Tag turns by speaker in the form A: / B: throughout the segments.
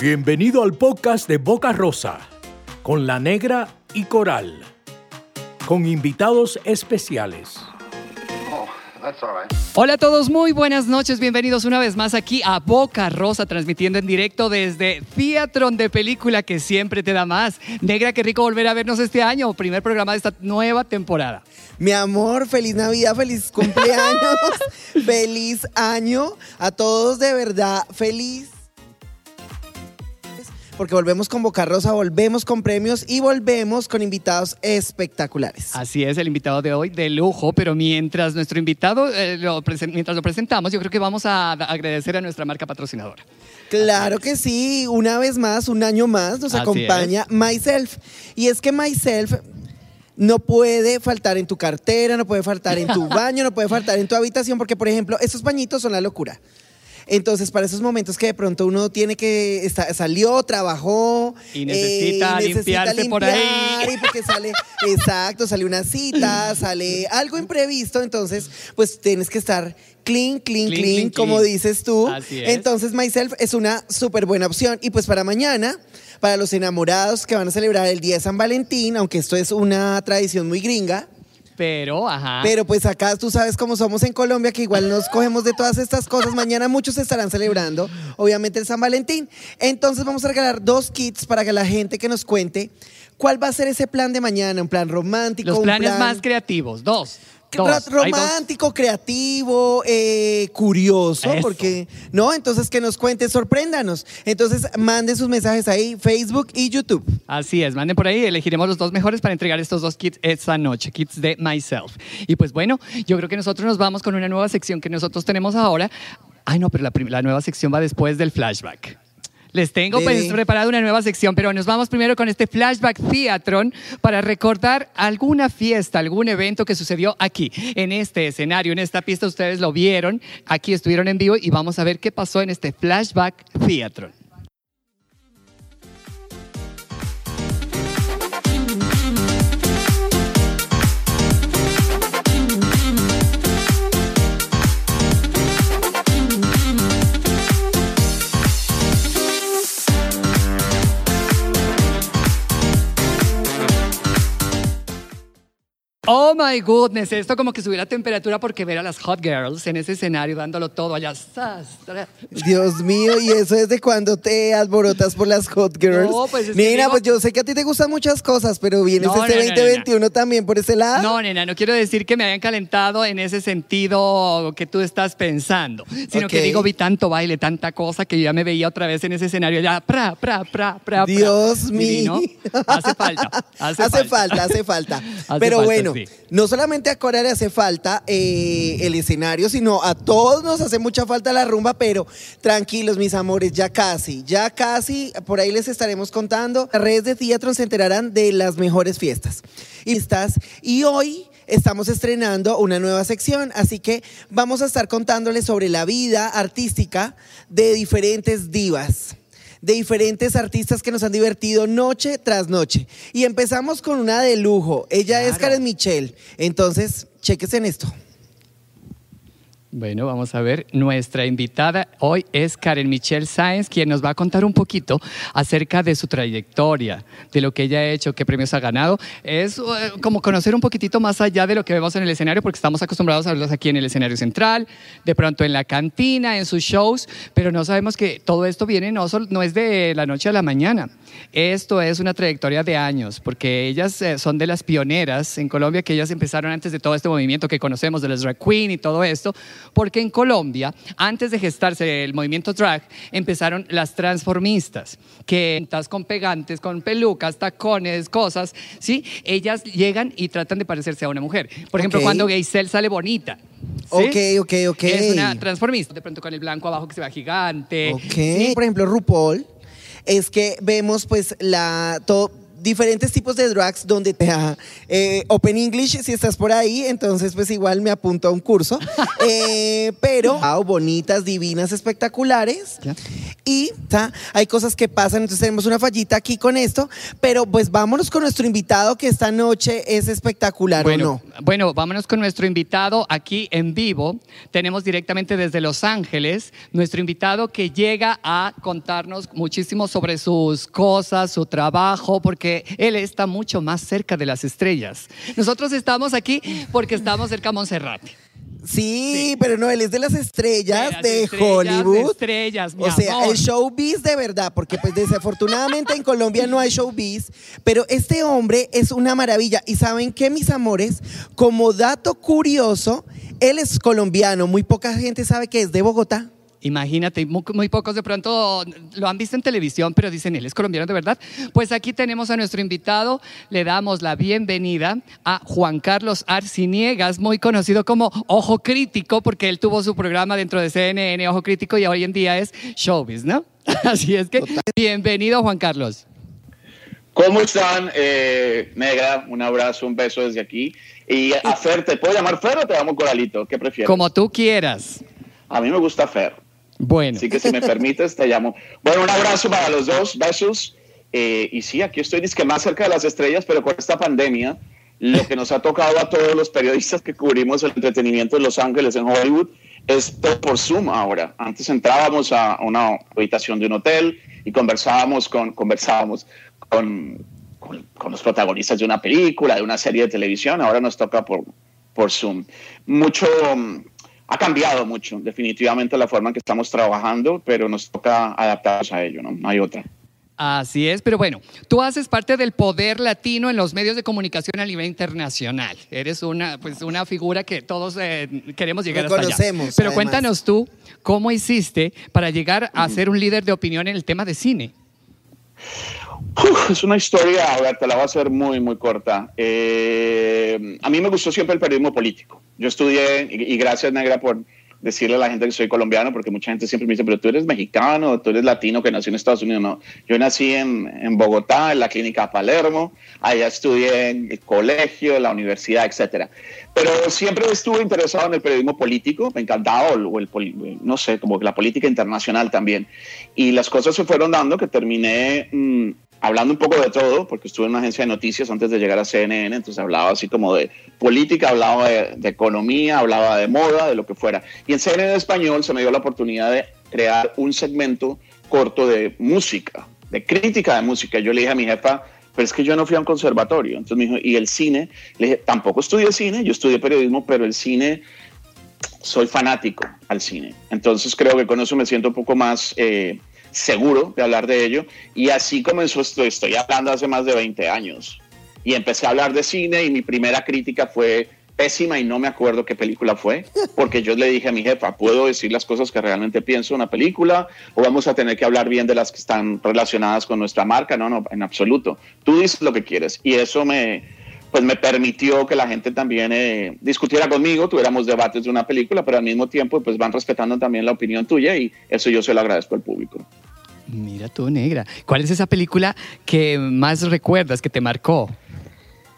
A: Bienvenido al podcast de Boca Rosa, con la negra y coral, con invitados especiales.
B: Hola a todos, muy buenas noches, bienvenidos una vez más aquí a Boca Rosa, transmitiendo en directo desde Theatron de película que siempre te da más. Negra, qué rico volver a vernos este año, primer programa de esta nueva temporada.
C: Mi amor, feliz Navidad, feliz cumpleaños, feliz año. A todos de verdad, feliz. Porque volvemos con Boca Rosa, volvemos con premios y volvemos con invitados espectaculares.
B: Así es, el invitado de hoy de lujo, pero mientras nuestro invitado, eh, lo mientras lo presentamos, yo creo que vamos a agradecer a nuestra marca patrocinadora.
C: Claro que sí, una vez más, un año más, nos
B: Así
C: acompaña Myself. Y es que Myself no puede faltar en tu cartera, no puede faltar en tu baño, no puede faltar en tu habitación, porque, por ejemplo, esos pañitos son la locura. Entonces, para esos momentos que de pronto uno tiene que, está- salió, trabajó.
B: Y necesita limpiarse por ahí.
C: limpiar, Y porque sale, exacto, sale una cita, sale algo imprevisto, entonces, pues tienes que estar clean, clean, clean,
B: Clean, clean,
C: como dices tú.
B: Así es.
C: Entonces, Myself es una súper buena opción. Y pues para mañana, para los enamorados que van a celebrar el Día de San Valentín, aunque esto es una tradición muy gringa,
B: Pero, ajá.
C: pero pues acá tú sabes cómo somos en Colombia, que igual nos cogemos de todas estas cosas. Mañana muchos estarán celebrando, obviamente, el San Valentín. Entonces vamos a regalar dos kits para que la gente que nos cuente cuál va a ser ese plan de mañana, un plan romántico.
B: los
C: un
B: planes
C: plan
B: más creativos, dos. Dos.
C: Romántico, creativo, eh, curioso,
B: Eso.
C: porque, ¿no? Entonces que nos cuente, sorpréndanos. Entonces manden sus mensajes ahí, Facebook y YouTube.
B: Así es, manden por ahí, elegiremos los dos mejores para entregar estos dos kits esta noche, kits de Myself. Y pues bueno, yo creo que nosotros nos vamos con una nueva sección que nosotros tenemos ahora. Ay, no, pero la nueva sección va después del flashback. Les tengo pues,
C: Bebé.
B: preparada una nueva sección, pero nos vamos primero con este flashback Theatron para recordar alguna fiesta, algún evento que sucedió aquí, en este escenario, en esta pista. Ustedes lo vieron, aquí estuvieron en vivo y vamos a ver qué pasó en este flashback Theatron. Oh my goodness, esto como que subiera la temperatura porque ver a las hot girls en ese escenario dándolo todo allá.
C: Dios mío, ¿y eso es de cuando te alborotas por las hot girls?
B: No, pues es que
C: Mira,
B: digo-
C: pues yo sé que a ti te gustan muchas cosas, pero vienes
B: No,
C: este
B: no, no, no,
C: 2021 también por ese lado.
B: No, nena, no quiero decir que me hayan calentado en ese sentido que tú estás pensando, sino que digo, vi tanto baile, tanta cosa que yo ya me veía otra vez en ese escenario allá, pra, pra, pra, pra, pra.
C: Dios mío.
B: Hace falta, hace,
C: Hace falta, hace falta.
B: Hace
C: Pero
B: falta,
C: bueno, no solamente a Cora le hace falta eh, el escenario, sino a todos nos hace mucha falta la rumba, pero tranquilos, mis amores, ya casi, ya casi, por ahí les estaremos contando. Redes de Theatron se enterarán de las mejores fiestas. Y hoy estamos estrenando una nueva sección, así que vamos a estar contándoles sobre la vida artística de diferentes divas de diferentes artistas que nos han divertido noche tras noche. Y empezamos con una de lujo. Ella es. Karen Michelle. Entonces, cheques en esto.
B: Bueno, vamos a ver. Nuestra invitada hoy es Karen Michelle Sáenz, quien nos va a contar un poquito acerca de su trayectoria, de lo que ella ha hecho, qué premios ha ganado. Es eh, como conocer un poquitito más allá de lo que vemos en el escenario, porque estamos acostumbrados a verlos aquí en el escenario central, de pronto en la cantina, en sus shows, pero no sabemos que todo esto viene, no, no es de la noche a la mañana. Esto es una trayectoria de años, porque ellas eh, son de las pioneras en Colombia, que ellas empezaron antes de todo este movimiento que conocemos de las drag queen y todo esto, porque en Colombia, antes de gestarse el movimiento drag, empezaron las transformistas, que estás con pegantes, con pelucas, tacones, cosas, ¿sí? Ellas llegan y tratan de parecerse a una mujer. Por ejemplo, cuando Geisel sale bonita. ¿sí?
C: Ok, ok, ok.
B: Es una transformista, de pronto con el blanco abajo que se va gigante.
C: Ok.
B: ¿sí?
C: Por ejemplo, RuPaul es que vemos pues la todo diferentes tipos de drags donde te da eh, Open English si estás por ahí, entonces pues igual me apunto a un curso. Eh, pero wow, bonitas, divinas, espectaculares.
B: Ya.
C: Y hay cosas que pasan, entonces tenemos una fallita aquí con esto, pero pues vámonos con nuestro invitado que esta noche es espectacular
B: Bueno,
C: o no.
B: bueno, vámonos con nuestro invitado aquí en vivo. Tenemos directamente desde Los Ángeles nuestro invitado que llega a contarnos muchísimo sobre sus cosas, su trabajo, porque él está mucho más cerca de las estrellas. Nosotros estamos aquí porque estamos cerca a Monserrate.
C: Sí, pero no, él es de las estrellas
B: De las
C: de,
B: estrellas,
C: Hollywood.
B: estrellas, mi
C: o sea,
B: amor.
C: el showbiz de verdad, porque pues desafortunadamente en Colombia no hay showbiz, pero este hombre es una maravilla. ¿Y saben qué, mis amores? Como dato curioso, él es colombiano, muy poca gente sabe que es de Bogotá.
B: Imagínate, muy, muy pocos de pronto lo han visto en televisión, pero dicen, él es colombiano de verdad. Pues aquí tenemos a nuestro invitado, le damos la bienvenida a Juan Carlos Arciniegas, muy conocido como Ojo Crítico, porque él tuvo su programa dentro de CNN, Ojo Crítico, y hoy en día es Showbiz, ¿no? Así es que, bienvenido Juan Carlos.
D: ¿Cómo están? Eh, Negra, un abrazo, un beso desde aquí. Y a Fer, ¿te puedo llamar Fer o te llamo Coralito? ¿Qué prefieres?
B: Como tú quieras.
D: A mí me gusta Fer.
B: Bueno,
D: Así que si me permites, te llamo. Bueno, un abrazo para los dos, besos. Eh, y sí, aquí estoy que más cerca de las estrellas, pero con esta pandemia, lo que nos ha tocado a todos los periodistas que cubrimos el entretenimiento en Los Ángeles, en Hollywood, es todo por Zoom ahora. Antes entrábamos a una habitación de un hotel y conversábamos con, conversábamos con, con, con los protagonistas de una película, de una serie de televisión. Ahora nos toca por, por Zoom. Mucho ha cambiado mucho, definitivamente, la forma en que estamos trabajando, pero nos toca adaptarnos a ello, ¿no? No hay otra.
B: Así es, pero bueno, tú haces parte del poder latino en los medios de comunicación a nivel internacional. Eres una, pues, una figura que todos eh, queremos llegar hasta allá.
C: Reconocemos,
B: Pero
C: además.
B: cuéntanos tú, ¿cómo hiciste para llegar a ser un líder de opinión en el tema de cine?
D: Uf, es una historia, a ver, te la voy a hacer muy, muy corta. Eh, a mí me gustó siempre el periodismo político. Yo estudié, y, gracias, Negra, por decirle a la gente que soy colombiano, porque mucha gente siempre me dice, pero tú eres mexicano, tú eres latino que nació en Estados Unidos. No, yo nací en, en Bogotá, en la clínica Palermo, allá estudié en el colegio, la universidad, etcétera. Pero siempre estuve interesado en el periodismo político, me encantaba, o, el, no sé, como la política internacional también. Y las cosas se fueron dando que terminé mm, hablando un poco de todo, porque estuve en una agencia de noticias antes de llegar a CNN, entonces hablaba así como de política, hablaba de, economía, hablaba de moda, de lo que fuera. Y en CNN español se me dio la oportunidad de crear un segmento corto de música, de crítica de música. Yo le dije a mi jefa, pero es que yo no fui a un conservatorio. Entonces me dijo, ¿y el cine? Le dije, tampoco estudié cine, yo estudié periodismo, pero el cine soy fanático al cine. Entonces creo que con eso me siento un poco más eh, seguro de hablar de ello. Y así comenzó esto. Estoy hablando hace más de 20 años. Y empecé a hablar de cine y mi primera crítica fue pésima y no me acuerdo qué película fue, porque yo le dije a mi jefa, ¿puedo decir las cosas que realmente pienso en una película o vamos a tener que hablar bien de las que están relacionadas con nuestra marca? No, no, en absoluto. Tú dices lo que quieres y eso me, pues me permitió que la gente también eh, discutiera conmigo, tuviéramos debates de una película, pero al mismo tiempo pues van respetando también la opinión tuya y eso yo se lo agradezco al público.
B: Mira tú, negra. ¿Cuál es esa película que más recuerdas, que te marcó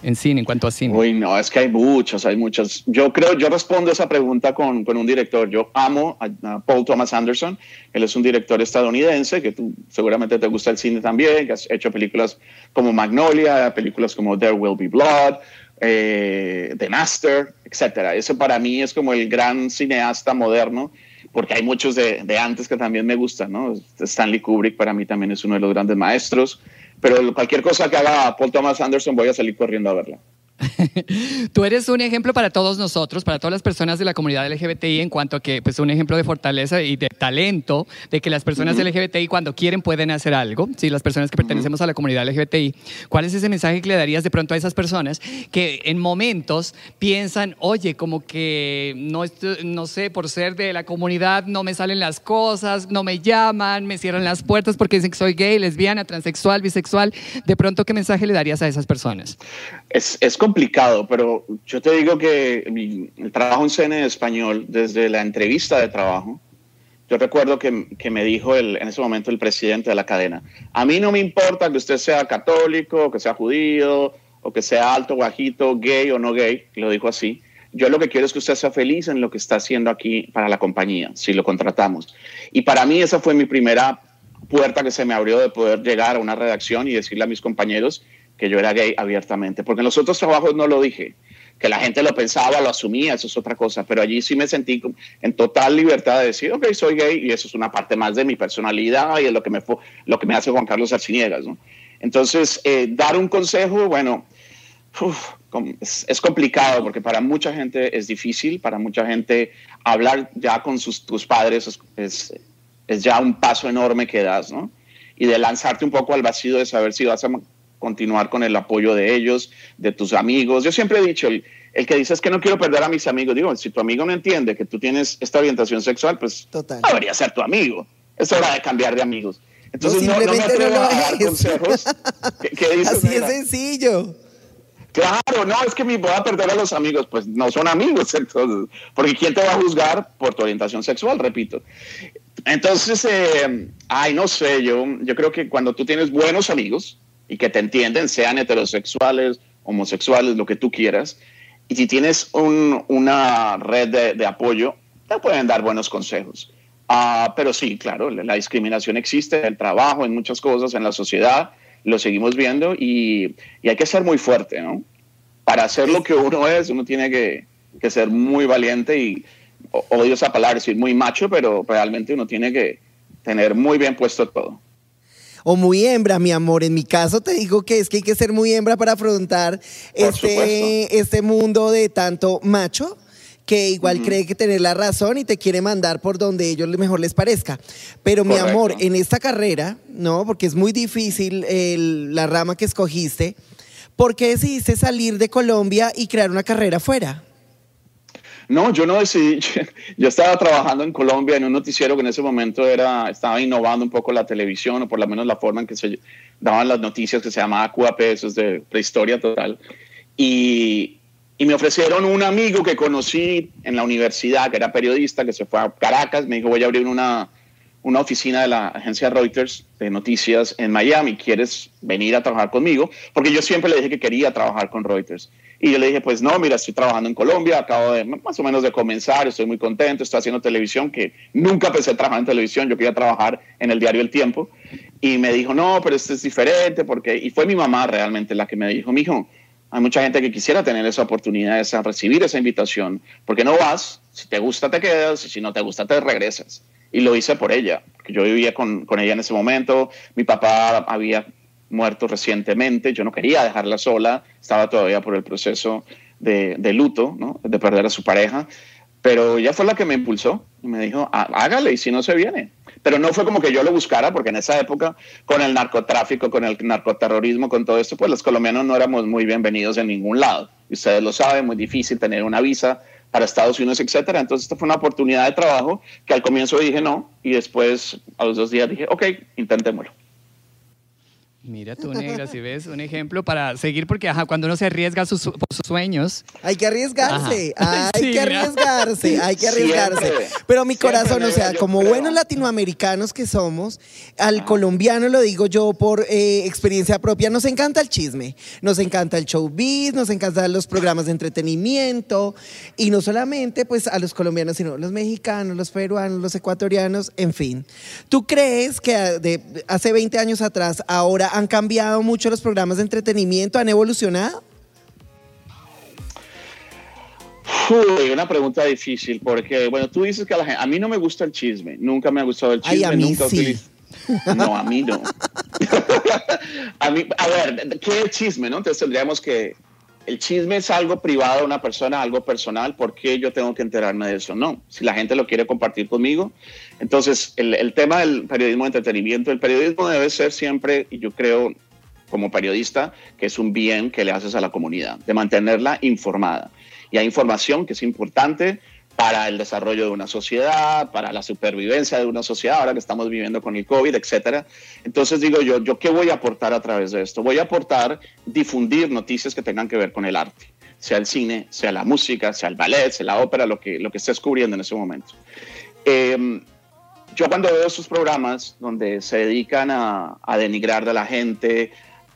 B: en cine, en cuanto a cine?
D: Uy, no, es que hay muchos, hay muchos. Yo creo, yo respondo esa pregunta con, con un director. Yo amo a, Paul Thomas Anderson. Él es un director estadounidense que tú, seguramente te gusta el cine también, que has hecho películas como Magnolia, películas como There Will Be Blood, eh, The Master, etcétera. Ese para mí es como el gran cineasta moderno, porque hay muchos de, de antes que también me gustan, ¿no? Stanley Kubrick para mí también es uno de los grandes maestros. Pero cualquier cosa que haga Paul Thomas Anderson voy a salir corriendo a verla.
B: Tú eres un ejemplo para todos nosotros, para todas las personas de la comunidad LGBTI en cuanto a que, pues, un ejemplo de fortaleza y de talento, de que las personas LGBTI cuando quieren pueden hacer algo, sí, las personas que pertenecemos a la comunidad LGBTI. ¿Cuál es ese mensaje que le darías de pronto a esas personas que en momentos piensan, oye, como que no, no sé, por ser de la comunidad no me salen las cosas, no me llaman, me cierran las puertas porque dicen que soy gay, lesbiana, transexual, bisexual? De pronto, ¿qué mensaje le darías a esas personas?
D: Es, es complicado, pero yo te digo que mi- el trabajo en cine español, desde la entrevista de trabajo, yo recuerdo que, que, me dijo el, en ese momento el presidente de la cadena, a mí no me importa que usted sea católico, que sea judío, o que sea alto, bajito, gay o no gay, lo dijo así. Yo lo que quiero es que usted sea feliz en lo que está haciendo aquí para la compañía, si lo contratamos. Y para mí esa fue mi primera puerta que se me abrió de poder llegar a una redacción y decirle a mis compañeros que yo era gay abiertamente, porque en los otros trabajos no lo dije que la gente lo pensaba, lo asumía, eso es otra cosa, pero allí sí me sentí en total libertad de decir, ok, soy gay y eso es una parte más de mi personalidad y es lo que me, lo que me hace Juan Carlos Arciniegas. ¿no? Entonces, eh, dar un consejo, bueno, es, complicado porque para mucha gente es difícil, para mucha gente hablar ya con sus, tus padres es, es ya un paso enorme que das, ¿no? Y de lanzarte un poco al vacío de saber si vas a continuar con el apoyo de ellos, de tus amigos. Yo siempre he dicho, el, que dice es que no quiero perder a mis amigos, digo, si tu amigo no entiende que tú tienes esta orientación sexual, pues Total. debería ser tu amigo. Es hora de cambiar de amigos. Entonces no, no, me atrevo a dar consejos.
C: Así es sencillo.
D: Claro, no, es que me voy a perder a los amigos, pues no son amigos, entonces, porque ¿quién te va a juzgar por tu orientación sexual? Repito. Entonces, eh, ay, no sé, yo, yo creo que cuando tú tienes buenos amigos, y que te entienden, sean heterosexuales, homosexuales, lo que tú quieras. Y si tienes una red de, apoyo, te pueden dar buenos consejos. Ah, pero sí, claro, la discriminación existe en el trabajo, en muchas cosas, en la sociedad, lo seguimos viendo y, hay que ser muy fuerte, ¿no? Para ser lo que uno es, uno tiene que, que ser muy valiente y odio esa palabra, decir muy macho, pero realmente uno tiene que tener muy bien puesto todo
C: o muy hembra, mi amor. En mi caso te digo que es que hay que ser muy hembra para afrontar este, este mundo de tanto macho que igual cree que tener la razón y te quiere mandar por donde ellos mejor les parezca. Pero mi amor, en esta carrera, ¿no? Porque es muy difícil la rama que escogiste, ¿por qué decidiste salir de Colombia y crear una carrera afuera?
D: No, yo no decidí. Yo estaba trabajando en Colombia en un noticiero que en ese momento era, estaba innovando un poco la televisión, o por lo menos la forma en que se daban las noticias, que se llamaba QAP, eso es de prehistoria total. Y, y me ofrecieron un amigo que conocí en la universidad, que era periodista, que se fue a Caracas, me dijo, voy a abrir una, una oficina de la agencia Reuters de noticias en Miami, ¿quieres venir a trabajar conmigo? Porque yo siempre le dije que quería trabajar con Reuters. Y yo le dije, pues no, mira, estoy trabajando en Colombia, acabo de más o menos de comenzar, estoy muy contento, estoy haciendo televisión, que nunca pensé trabajar en televisión, yo quería trabajar en el diario El Tiempo. Y me dijo, no, pero esto es diferente, porque, y fue mi mamá realmente la que me dijo, mijo, hay mucha gente que quisiera tener esa oportunidad, esa, recibir esa invitación, porque no vas, si te gusta te quedas, y si no te gusta te regresas. Y lo hice por ella, que yo vivía con, con ella en ese momento, mi papá había muerto recientemente, yo no quería dejarla sola, estaba todavía por el proceso de, de luto, ¿no? de perder a su pareja, pero ella fue la que me impulsó y me dijo, hágale y si no se viene. Pero no fue como que yo lo buscara, porque en esa época, con el narcotráfico, con el narcoterrorismo, con todo esto, pues los colombianos no éramos muy bienvenidos en ningún lado. Ustedes lo saben, muy difícil tener una visa para Estados Unidos, etcétera. Entonces, esta fue una oportunidad de trabajo que al comienzo dije no, y después, a los dos días, dije, ok, intentémoslo.
B: Mira tú, negra, si ves un ejemplo para seguir, porque ajá, cuando uno se arriesga sus, por sus sueños.
C: Hay que arriesgarse, hay que arriesgarse, hay que arriesgarse. Pero mi corazón, o sea, como buenos latinoamericanos que somos, al colombiano lo digo yo por eh, experiencia propia, nos encanta el chisme, nos encanta el showbiz, nos encantan los programas de entretenimiento, y no solamente pues a los colombianos, sino los mexicanos, los peruanos, los ecuatorianos, en fin. ¿Tú crees que de hace 20 años atrás, ahora han cambiado mucho los programas de entretenimiento? ¿Han evolucionado?
D: Uy, una pregunta difícil, porque, bueno, tú dices que a la gente, a mí no me gusta el chisme, nunca me ha gustado el chisme,
C: a
D: mí nunca
C: sí.
D: No, a mí no. a, mí, a ver, ¿qué es chisme, no? Entonces tendríamos que, el chisme es algo privado de una persona, algo personal, ¿por qué yo tengo que enterarme de eso? No, si la gente lo quiere compartir conmigo. Entonces, el, tema del periodismo de entretenimiento, el periodismo debe ser siempre, y yo creo como periodista, que es un bien que le haces a la comunidad, de mantenerla informada. Y hay información que es importante para el desarrollo de una sociedad, para la supervivencia de una sociedad, ahora que estamos viviendo con el COVID, etcétera. Entonces digo yo, ¿yo qué voy a aportar a través de esto? Voy a aportar difundir noticias que tengan que ver con el arte, sea el cine, sea la música, sea el ballet, sea la ópera, lo que, lo que estés cubriendo en ese momento. Em, yo cuando veo esos programas donde se dedican a, a denigrar de la gente,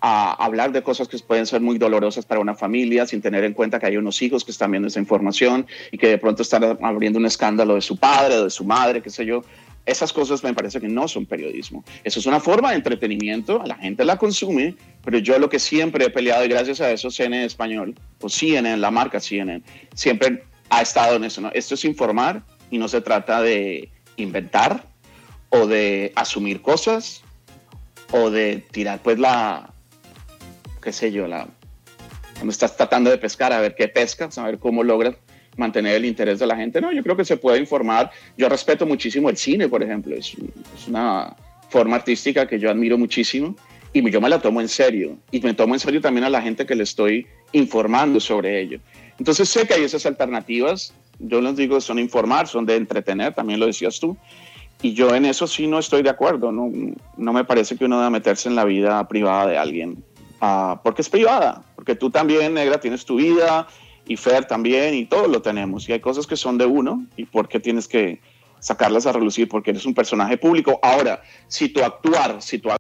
D: a hablar de cosas que pueden ser muy dolorosas para una familia sin tener en cuenta que hay unos hijos que están viendo esa información y que de pronto están abriendo un escándalo de su padre de su madre, qué sé yo. Esas cosas me parece que no son periodismo. Eso es una forma de entretenimiento, la gente la consume, pero yo lo que siempre he peleado y gracias a eso CNN español o CNN, la marca CNN, siempre ha estado en eso. ¿no? Esto es informar y no se trata de inventar o de asumir cosas o de tirar pues la, qué sé yo, la, cuando estás tratando de pescar, a ver qué pescas, a ver cómo logras mantener el interés de la gente. No, yo creo que se puede informar. Yo respeto muchísimo el cine, por ejemplo. Es, es una forma artística que yo admiro muchísimo y yo me la tomo en serio. Y me tomo en serio también a la gente que le estoy informando sobre ello. Entonces sé que hay esas alternativas. Yo les digo, son informar, son de entretener, también lo decías tú. Y yo en eso sí no estoy de acuerdo. No, no me parece que uno deba meterse en la vida privada de alguien. Uh, porque es privada. Porque tú también, negra, tienes tu vida y Fer también y todos lo tenemos. Y hay cosas que son de uno y por qué tienes que sacarlas a relucir porque eres un personaje público. Ahora, si tu actuar, si tu, a,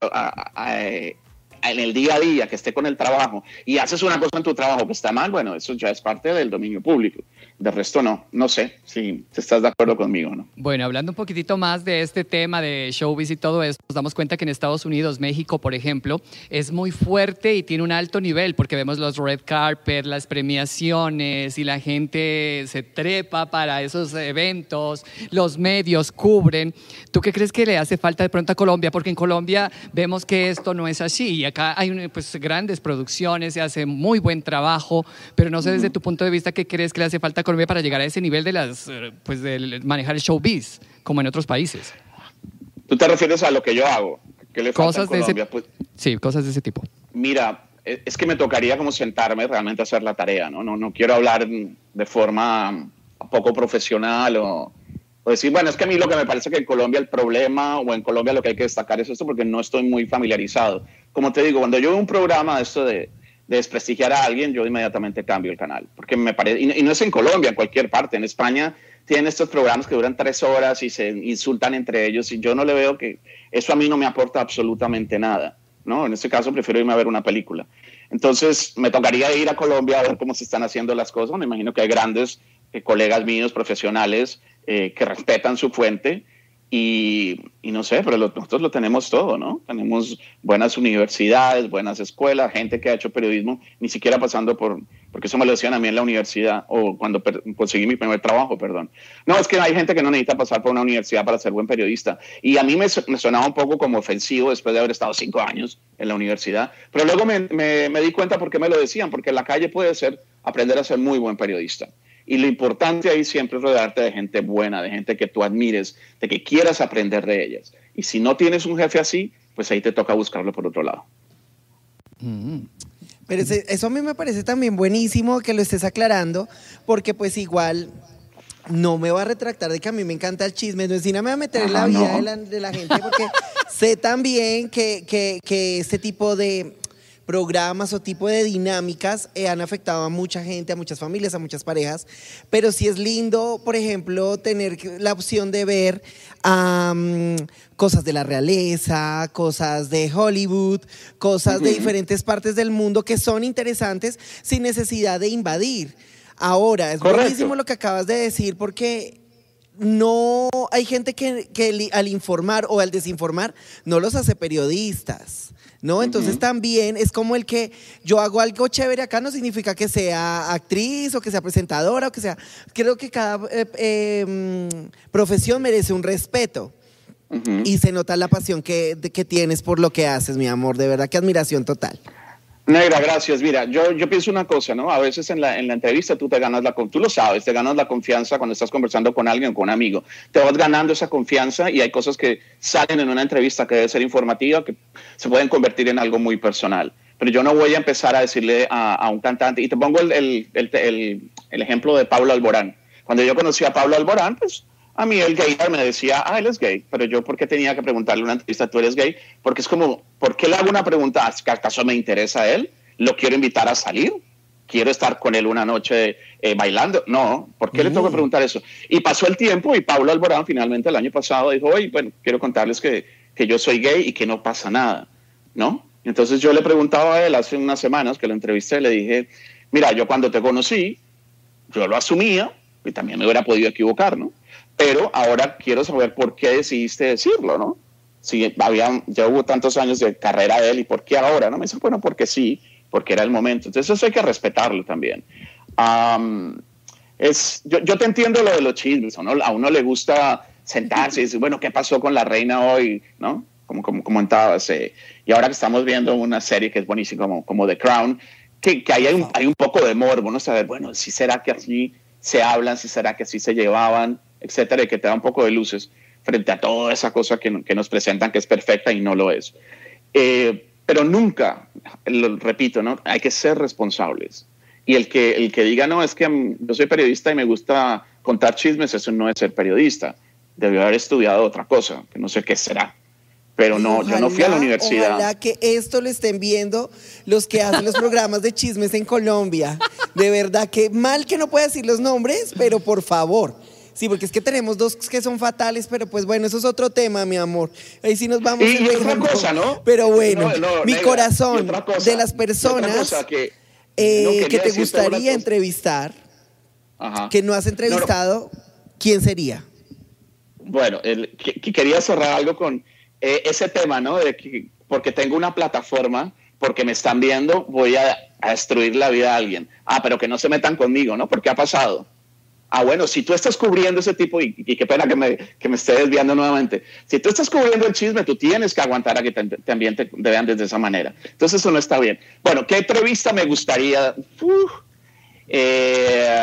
D: en el día a día, que esté con el trabajo, y haces una cosa en tu trabajo que está mal, bueno, eso ya es parte del dominio público. De resto, no. No sé si estás de acuerdo conmigo no.
B: Bueno, hablando un poquitito más de este tema de showbiz y todo eso, nos damos cuenta que en Estados Unidos, México, por ejemplo, es muy fuerte y tiene un alto nivel, porque vemos los red carpet, las premiaciones, y la gente se trepa para esos eventos, los medios cubren. ¿Tú qué crees que le hace falta de pronto a Colombia? Porque en Colombia vemos que esto no es así, y acá hay pues, grandes producciones, se hace muy buen trabajo, pero no sé desde tu punto de vista qué crees que le hace falta a Colombia para llegar a ese nivel de las pues de manejar el showbiz como en otros países.
D: ¿Tú te refieres a lo que yo hago? ¿Qué le falta
B: cosas
D: a Colombia?
B: De ese, pues, sí, cosas de ese tipo.
D: Mira, es que me tocaría como sentarme realmente a hacer la tarea, ¿no? No, no quiero hablar de forma poco profesional o, o decir, bueno, es que a mí lo que me parece que en Colombia el problema o en Colombia lo que hay que destacar es esto porque no estoy muy familiarizado. Como te digo, cuando yo veo un programa de esto de, de desprestigiar a alguien, yo inmediatamente cambio el canal. Porque me parece, y, y no es en Colombia, en cualquier parte, en España tienen estos programas que duran tres horas y se insultan entre ellos y yo no le veo que eso a mí no me aporta absolutamente nada. ¿no? En este caso prefiero irme a ver una película. Entonces me tocaría ir a Colombia a ver cómo se están haciendo las cosas. Me imagino que hay grandes eh, colegas míos profesionales eh, que respetan su fuente y, no sé, pero nosotros lo tenemos todo, ¿no? Tenemos buenas universidades, buenas escuelas, gente que ha hecho periodismo, ni siquiera pasando por, porque eso me lo decían a mí en la universidad, o cuando conseguí mi primer trabajo, perdón. No, es que hay gente que no necesita pasar por una universidad para ser buen periodista. Y a mí me, sonaba un poco como ofensivo después de haber estado cinco años en la universidad, pero luego me, me di cuenta por qué me lo decían, porque en la calle puede ser aprender a ser muy buen periodista. Y lo importante ahí siempre es rodearte de gente buena, de gente que tú admires, de que quieras aprender de ellas. Y si no tienes un jefe así, pues ahí te toca buscarlo por otro lado.
C: Mm. Pero ese, eso a mí me parece también buenísimo que lo estés aclarando, porque pues igual no me va a retractar de que a mí me encanta el chisme, no es me va a meter en la vida no. de, la, de, la, gente, porque sé también que, que, que este tipo de programas o tipo de dinámicas eh, han afectado a mucha gente, a muchas familias, a muchas parejas, pero sí es lindo, por ejemplo, tener la opción de ver um, cosas de la realeza, cosas de Hollywood, cosas uh -huh. de diferentes partes del mundo que son interesantes sin necesidad de invadir. Ahora, es Correcto. buenísimo lo que acabas de decir porque no hay gente que, que, al informar o al desinformar no los hace periodistas. ¿No? Entonces uh -huh. también es como el que yo hago algo chévere acá, no significa que sea actriz o que sea presentadora o que sea. Creo que cada eh, eh, profesión merece un respeto. Uh -huh. Y se nota la pasión que, que tienes por lo que haces, mi amor. De verdad que admiración total.
D: Negra, gracias. Mira, yo, yo pienso una cosa, ¿no? A veces en la, en la entrevista tú te ganas la tú lo sabes, te ganas la confianza cuando estás conversando con alguien con un amigo. Te vas ganando esa confianza y hay cosas que salen en una entrevista que debe ser informativa que se pueden convertir en algo muy personal. Pero yo no voy a empezar a decirle a, a un cantante, y te pongo el, el, el, el, ejemplo de Pablo Alborán. Cuando yo conocí a Pablo Alborán, pues a mí el gay me decía, ah, él es gay, pero yo, ¿por qué tenía que preguntarle una entrevista, tú eres gay? Porque es como, ¿por qué le hago una pregunta? ¿Acaso me interesa a él? ¿Lo quiero invitar a salir? quiero estar con él una noche eh, bailando. No, ¿por qué le tengo que preguntar eso? Y pasó el tiempo y Pablo Alborán finalmente el año pasado dijo, oye, bueno, quiero contarles que, que yo soy gay y que no pasa nada, ¿no? Entonces yo le preguntaba a él hace unas semanas que lo entrevisté, le dije, mira, yo cuando te conocí, yo lo asumía y también me hubiera podido equivocar, ¿no? Pero ahora quiero saber por qué decidiste decirlo, ¿no? Si había, ya hubo tantos años de carrera de él y por qué ahora, ¿no? Me dice, bueno, porque sí, porque era el momento. Entonces eso hay que respetarlo también. es, yo, yo, te entiendo lo de los chismes, ¿no? A uno le gusta sentarse y decir, bueno, ¿qué pasó con la reina hoy? ¿No? Como, como comentabas. Eh, y ahora que estamos viendo una serie que es buenísima, como, como The Crown, que, que ahí hay un, hay un poco de morbo, ¿no? Saber, bueno, si será que así se hablan, si será que así se llevaban, etcétera, y que te da un poco de luces frente a toda esa cosa que, que nos presentan que es perfecta y no lo es. Eh, pero nunca, lo repito, ¿no? Hay que ser responsables. Y el que, el que diga, no, es que yo soy periodista y me gusta contar chismes, eso no es ser periodista. Debió haber estudiado otra cosa, que no sé qué será. Pero no, yo no fui a la universidad.
C: Ojalá que esto lo estén viendo los que hacen los programas de chismes en Colombia. De verdad que mal que no pueda decir los nombres, pero por favor. Sí, porque es que tenemos dos que son fatales, pero pues bueno, eso es otro tema, mi amor. Ahí sí nos vamos.
D: Y, otra cosa, ¿no?
C: Pero bueno, mi corazón de las personas que, eh, que te gustaría entrevistar, que no has entrevistado, ¿quién sería?
D: Bueno, el, que, quería cerrar algo con eh, ese tema, ¿no? De que porque tengo una plataforma, porque me están viendo, voy a, a destruir la vida de alguien. Ah, pero que no se metan conmigo, ¿no? Porque ha pasado ah, bueno, si tú estás cubriendo ese tipo, y, qué pena que me, que me, esté desviando nuevamente, si tú estás cubriendo el chisme, tú tienes que aguantar a que también te, vean de esa manera. Entonces eso no está bien. Bueno, ¿qué entrevista me gustaría? Eh,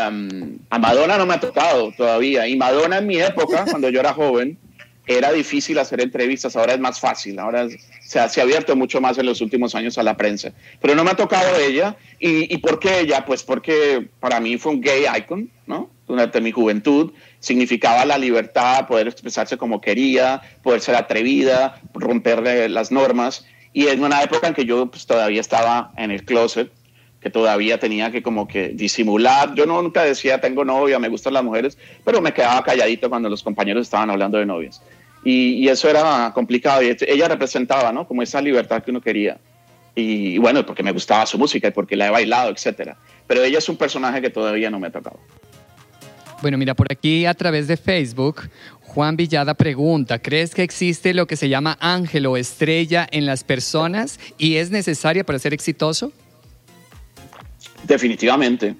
D: a Madonna no me ha tocado todavía. Y Madonna en mi época, cuando yo era joven, era difícil hacer entrevistas, ahora es más fácil, ahora se, ha, abierto mucho más en los últimos años a la prensa. Pero no me ha tocado ella. ¿Y, ¿Y por qué ella? Pues porque para mí fue un gay icon, ¿no? Durante mi juventud, significaba la libertad, poder expresarse como quería, poder ser atrevida, romper las normas. Y en una época en que yo pues, todavía estaba en el closet, que todavía tenía que como que disimular. Yo nunca decía tengo novia, me gustan las mujeres, pero me quedaba calladito cuando los compañeros estaban hablando de novias. Y, eso era complicado. Y ella representaba, ¿no? Como esa libertad que uno quería. Y, y bueno, porque me gustaba su música y porque la he bailado, etcétera. Pero ella es un personaje que todavía no me ha tocado.
B: Bueno, mira, por aquí a través de Facebook, Juan Villada pregunta, ¿crees que existe lo que se llama ángel o estrella en las personas y es necesaria para ser exitoso?
D: Definitivamente.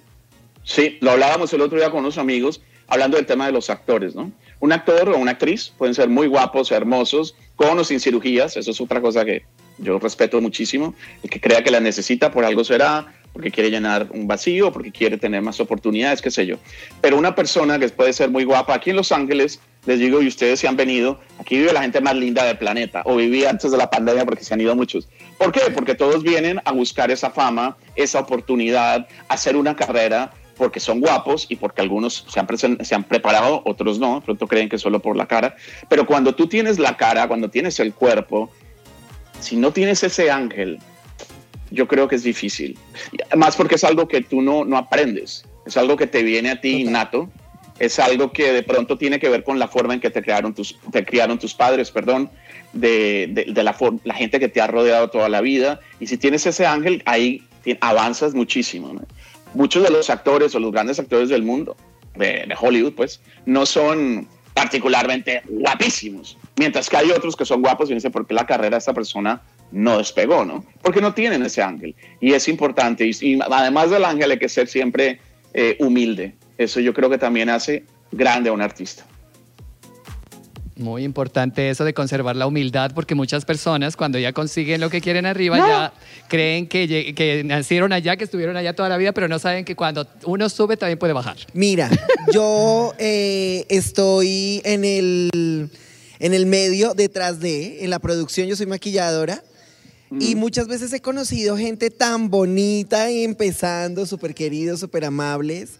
D: Sí, lo hablábamos el otro día con unos amigos hablando del tema de los actores, ¿no? Un actor o una actriz pueden ser muy guapos, hermosos, con o sin cirugías, eso es otra cosa que yo respeto muchísimo. El que crea que la necesita por algo será, porque quiere llenar un vacío, porque quiere tener más oportunidades, qué sé yo. Pero una persona que puede ser muy guapa, aquí en Los Ángeles, les digo, y ustedes se han venido, aquí vive la gente más linda del planeta, o vivía antes de la pandemia porque se han ido muchos. ¿Por qué? Porque todos vienen a buscar esa fama, esa oportunidad, hacer una carrera, porque son guapos y porque algunos se han, se han preparado, otros no, de pronto creen que solo por la cara. Pero cuando tú tienes la cara, cuando tienes el cuerpo, si no tienes ese ángel, yo creo que es difícil. Más porque es algo que tú no, no aprendes, es algo que te viene a ti innato, es algo que de pronto tiene que ver con la forma en que te criaron tus, te criaron tus padres, perdón, de, de, la, la, gente que te ha rodeado toda la vida. Y si tienes ese ángel, ahí avanzas muchísimo. Muchos de los actores o los grandes actores del mundo, de, de Hollywood, pues, no son particularmente guapísimos. Mientras que hay otros que son guapos y dicen, ¿por qué la carrera de esta persona no despegó, ¿no? Porque no tienen ese ángel. Y es importante. Y, además del ángel hay que ser siempre eh, humilde. Eso yo creo que también hace grande a un artista.
B: Muy importante eso de conservar la humildad, porque muchas personas cuando ya consiguen lo que quieren arriba ya creen que, que, nacieron allá, que estuvieron allá toda la vida, pero no saben que cuando uno sube también puede bajar.
C: Mira, yo eh, estoy en el, en el medio, detrás de, en la producción, yo soy maquilladora. Y muchas veces he conocido gente tan bonita y empezando, súper queridos, súper amables.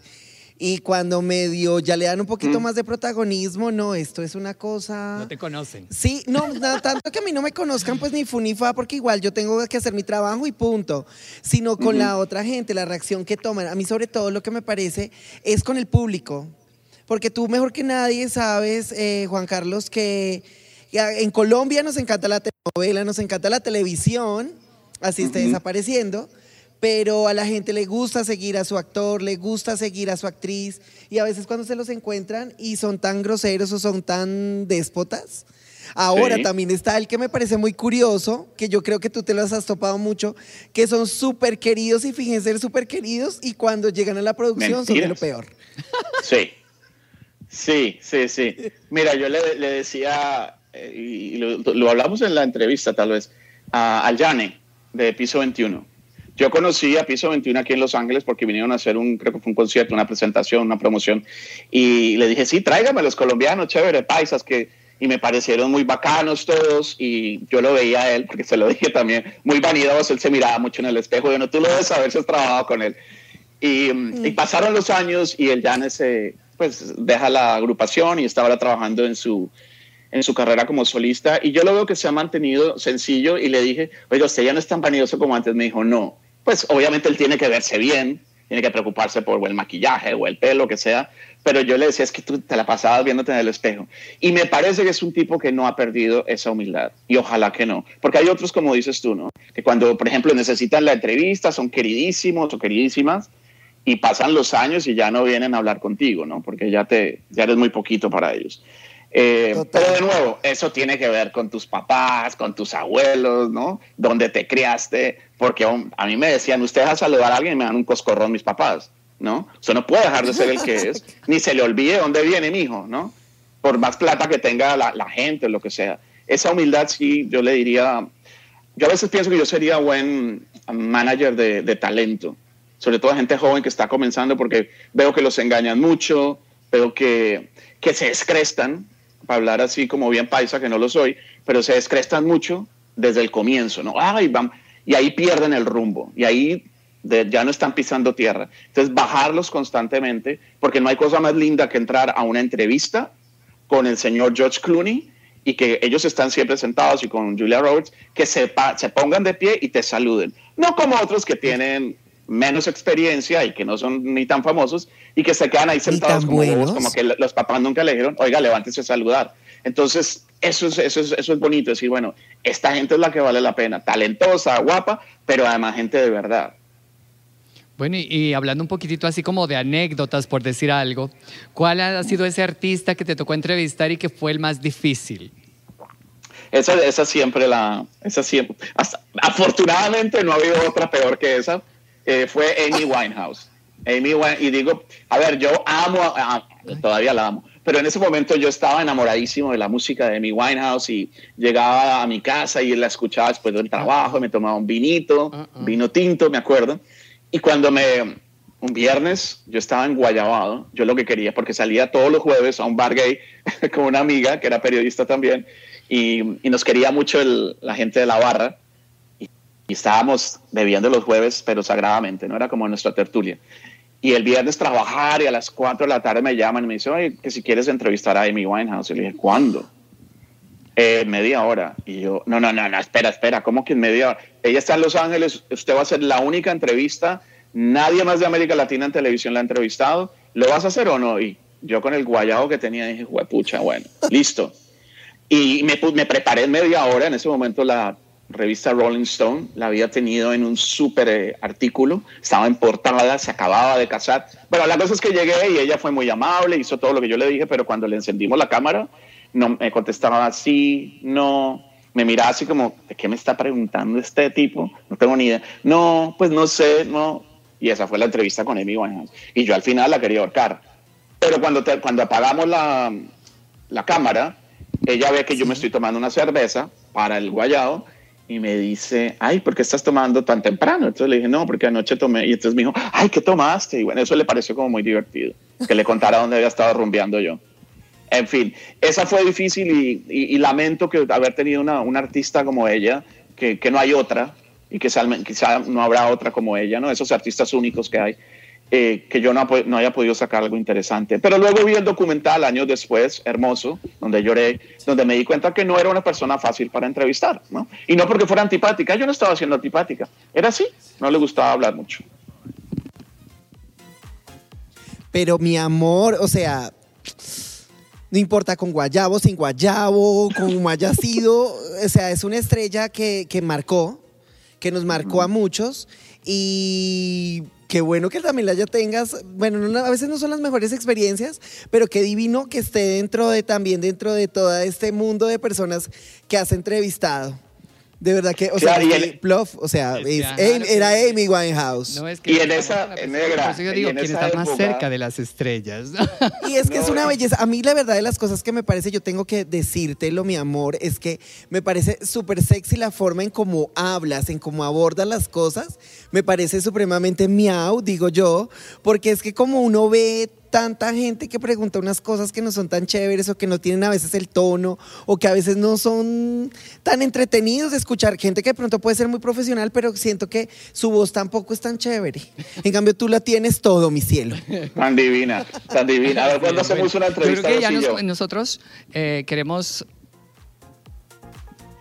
C: Y cuando medio ya le dan un poquito más de protagonismo, no, esto es una cosa...
B: No te conocen.
C: Sí, no, no, tanto que a mí no me conozcan, pues ni fu ni fa, porque igual yo tengo que hacer mi trabajo y punto. Sino con la otra gente, la reacción que toman. A mí sobre todo lo que me parece es con el público. Porque tú mejor que nadie sabes, eh, Juan Carlos, que en Colombia nos encanta la telenovela, nos encanta la televisión, así está desapareciendo pero a la gente le gusta seguir a su actor, le gusta seguir a su actriz, y a veces cuando se los encuentran y son tan groseros o son tan déspotas. Ahora también está el que me parece muy curioso, que yo creo que tú te los has topado mucho, que son súper queridos y fíjense ser súper queridos y cuando llegan a la producción son de lo peor.
D: Sí, sí, sí, sí. Mira, yo le, decía, eh, y lo, hablamos en la entrevista tal vez, a, a Yane de Piso 21 yo conocí a Piso 21 aquí en Los Ángeles porque vinieron a hacer un, creo que fue un concierto, una presentación, una promoción. Y le dije, sí, tráigame los colombianos, chévere, paisas, que, y me parecieron muy bacanos todos. Y yo lo veía a él, porque se lo dije también, muy vanidoso, él se miraba mucho en el espejo. Y no, tú lo debes saber si has trabajado con él. Y, y mm. pasaron los años y el Jan se, pues, deja la agrupación y estaba trabajando en su, en su carrera como solista y yo lo veo que se ha mantenido sencillo y le dije, oye, usted ya no es tan vanidoso como antes. Me dijo, no, pues obviamente él tiene que verse bien, tiene que preocuparse por el maquillaje o el pelo, que sea, pero yo le decía, es que tú te la pasabas viéndote en el espejo. Y me parece que es un tipo que no ha perdido esa humildad, y ojalá que no, porque hay otros, como dices tú, ¿no? Que cuando, por ejemplo, necesitan la entrevista, son queridísimos o queridísimas, y pasan los años y ya no vienen a hablar contigo, ¿no? Porque ya, te, ya eres muy poquito para ellos. Eh, pero de nuevo, eso tiene que ver con tus papás, con tus abuelos, ¿no? Donde te criaste, porque a mí me decían, usted a saludar a alguien y me dan un coscorrón mis papás, ¿no? Usted no puede dejar de ser el que es, ni se le olvide dónde viene mi hijo, ¿no? Por más plata que tenga la, la gente, lo que sea. Esa humildad sí, yo le diría, yo a veces pienso que yo sería buen manager de, de talento, sobre todo a gente joven que está comenzando, porque veo que los engañan mucho, veo que, que se descrestan, para hablar así como bien paisa, que no lo soy, pero se descrestan mucho desde el comienzo, ¿no? Ay, van, y ahí pierden el rumbo, y ahí ya no están pisando tierra. Entonces, bajarlos constantemente, porque no hay cosa más linda que entrar a una entrevista con el señor George Clooney y que ellos están siempre sentados y con Julia Roberts, que se, se pongan de pie y te saluden. No como otros que tienen menos experiencia y que no son ni tan famosos y que se quedan ahí sentados como, como que los papás nunca le dijeron, oiga, levántese a saludar. Entonces, eso es, eso, es, eso es bonito, decir, bueno, esta gente es la que vale la pena, talentosa, guapa, pero además gente de verdad.
B: Bueno, y, hablando un poquitito así como de anécdotas, por decir algo, ¿cuál ha sido ese artista que te tocó entrevistar y que fue el más difícil?
D: Esa, esa siempre la, esa siempre, afortunadamente no ha habido otra peor que esa, eh, fue Amy Winehouse. Amy y digo, a ver, yo amo, todavía la amo, pero en ese momento yo estaba enamoradísimo de la música de Amy Winehouse y llegaba a mi casa y la escuchaba después del trabajo, me tomaba un vinito, uh-uh. vino tinto, me acuerdo, y cuando me, un viernes, yo estaba en Guayabado, yo lo que quería, porque salía todos los jueves a un bar gay con una amiga que era periodista también, y, nos quería mucho la gente de la barra, y estábamos bebiendo los jueves, pero sagradamente, no era como nuestra tertulia. Y el viernes trabajar y a las 4 de la tarde me llaman y me dicen, oye, que si quieres entrevistar a Amy Winehouse. Y le dije, ¿cuándo? Eh, media hora. Y yo, no, no, no, no, espera, espera, ¿cómo que en media hora? Ella está en Los Ángeles, usted va a hacer la única entrevista, nadie más de América Latina en televisión la ha entrevistado, ¿lo vas a hacer o no? Y yo con el guayabo que tenía dije, pucha, bueno, listo. Y me, me preparé en media hora, en ese momento la revista Rolling Stone, la había tenido en un súper eh, artículo, estaba en portada, se acababa de casar. Bueno, la cosa es que llegué y ella fue muy amable, hizo todo lo que yo le dije, pero cuando le encendimos la cámara, no me contestaba así, no, me miraba así como, ¿de qué me está preguntando este tipo? No tengo ni idea. No, pues no sé, no. Y esa fue la entrevista con Amy Winehouse. Y yo al final la quería ahorcar. Pero cuando, cuando apagamos la, la cámara, ella ve que yo me estoy tomando una cerveza para el guayado y me dice, ay, ¿por qué estás tomando tan temprano? Entonces le dije, no, porque anoche tomé. Y entonces me dijo, ay, ¿qué tomaste? Y bueno, eso le pareció como muy divertido, que le contara dónde había estado rumbeando yo. En fin, esa fue difícil y, lamento que haber tenido una, una artista como ella, que, que, no hay otra y que quizá no habrá otra como ella, ¿no? Esos artistas únicos que hay. Eh, que yo no, no, haya podido sacar algo interesante. Pero luego vi el documental años después, hermoso, donde lloré, donde me di cuenta que no era una persona fácil para entrevistar, ¿no? Y no porque fuera antipática, yo no estaba siendo antipática, era así, no le gustaba hablar mucho.
C: Pero mi amor, o sea, no importa con guayabo, sin guayabo, como haya sido, o sea, es una estrella que, que marcó, que nos marcó a muchos y qué bueno que también la ya tengas. Bueno, a veces no son las mejores experiencias, pero qué divino que esté dentro de también dentro de todo este mundo de personas que has entrevistado. De verdad que, o sea, el, Bluff, o sea, era Amy Winehouse.
D: No, es que y en esa, en negra.
B: yo digo, quien está más cerca de las estrellas.
C: Y es que es una belleza. A mí, la verdad, de las cosas que me parece, yo tengo que decírtelo, mi amor, es que me parece súper sexy la forma en cómo hablas, en cómo abordas las cosas. Me parece supremamente miau, digo yo, porque es que como uno ve tanta gente que pregunta unas cosas que no son tan chéveres o que no tienen a veces el tono o que a veces no son tan entretenidos de escuchar. Gente que de pronto puede ser muy profesional, pero siento que su voz tampoco es tan chévere. En cambio, tú la tienes todo, mi cielo.
D: Tan divina, tan divina. A ver, cuando hacemos una entrevista.
B: Creo que ya nosotros eh, queremos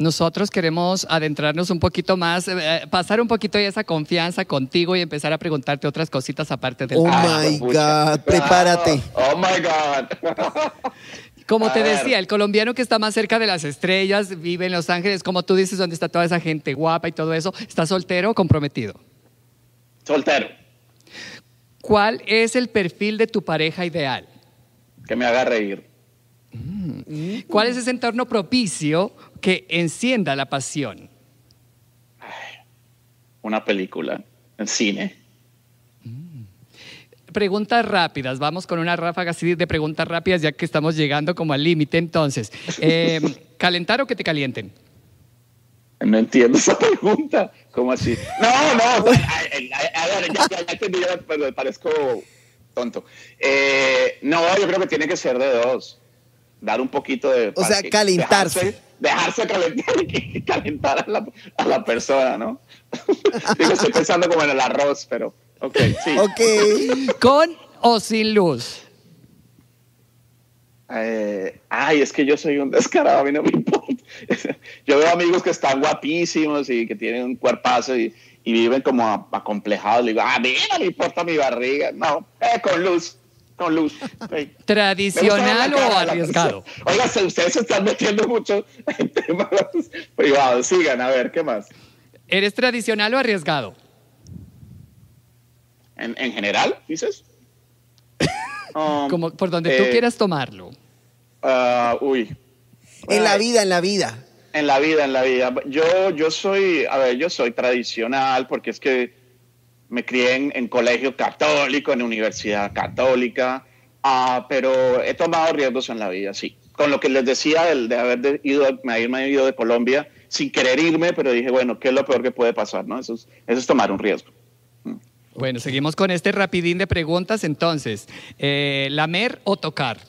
B: nosotros queremos adentrarnos un poquito más, eh, pasar un poquito de esa confianza contigo y empezar a preguntarte otras cositas aparte del
C: Oh my God, prepárate.
D: Oh my God.
B: Como te decía, el colombiano que está más cerca de las estrellas, vive en Los Ángeles, como tú dices, donde está toda esa gente guapa y todo eso, ¿está soltero o comprometido?
D: Soltero.
B: ¿Cuál es el perfil de tu pareja ideal?
D: Que me haga reír.
B: ¿Cuál es ese entorno propicio que encienda la pasión?
D: Una película, en cine.
B: Preguntas rápidas, vamos con una ráfaga así de preguntas rápidas ya que estamos llegando como al límite. Entonces, eh, ¿calentar o que te calienten?
D: No entiendo esa pregunta. ¿Cómo así? No, no. A, ver, ya, ya, ya parezco tonto. Eh, no, yo creo que tiene que ser de dos dar un poquito de...
C: O sea, calentarse.
D: Dejarse, calentar y calentar a la, a la persona, ¿no? Digo, estoy pensando como en el arroz, pero... Ok, sí.
C: Ok.
B: ¿Con o sin luz?
D: Eh, ay, es que yo soy un descarado, a mí no me importa. Yo veo amigos que están guapísimos y que tienen un cuerpazo y, y viven como acomplejados. Le digo, ah, a mí no me importa mi barriga. No, eh, con luz con luz.
B: ¿Tradicional o arriesgado?
D: Oiga, ustedes se están metiendo mucho en temas privados. Sigan, a ver, ¿qué más?
B: ¿Eres tradicional o arriesgado?
D: ¿En, general, dices?
B: Um, Como por donde tú eh, quieras tomarlo.
D: Uh, uy.
C: En la vida, en la vida.
D: En la vida, en la vida. Yo, yo soy, a ver, yo soy tradicional porque es que me crié en, colegio católico, en universidad católica, uh, pero he tomado riesgos en la vida, sí. Con lo que les decía de, de haber ido, me haberme ido de Colombia sin querer irme, pero dije, bueno, ¿qué es lo peor que puede pasar? ¿no? Eso, es, eso es tomar un riesgo.
B: Mm. Bueno, seguimos con este rapidín de preguntas entonces. Eh, ¿Lamer o tocar?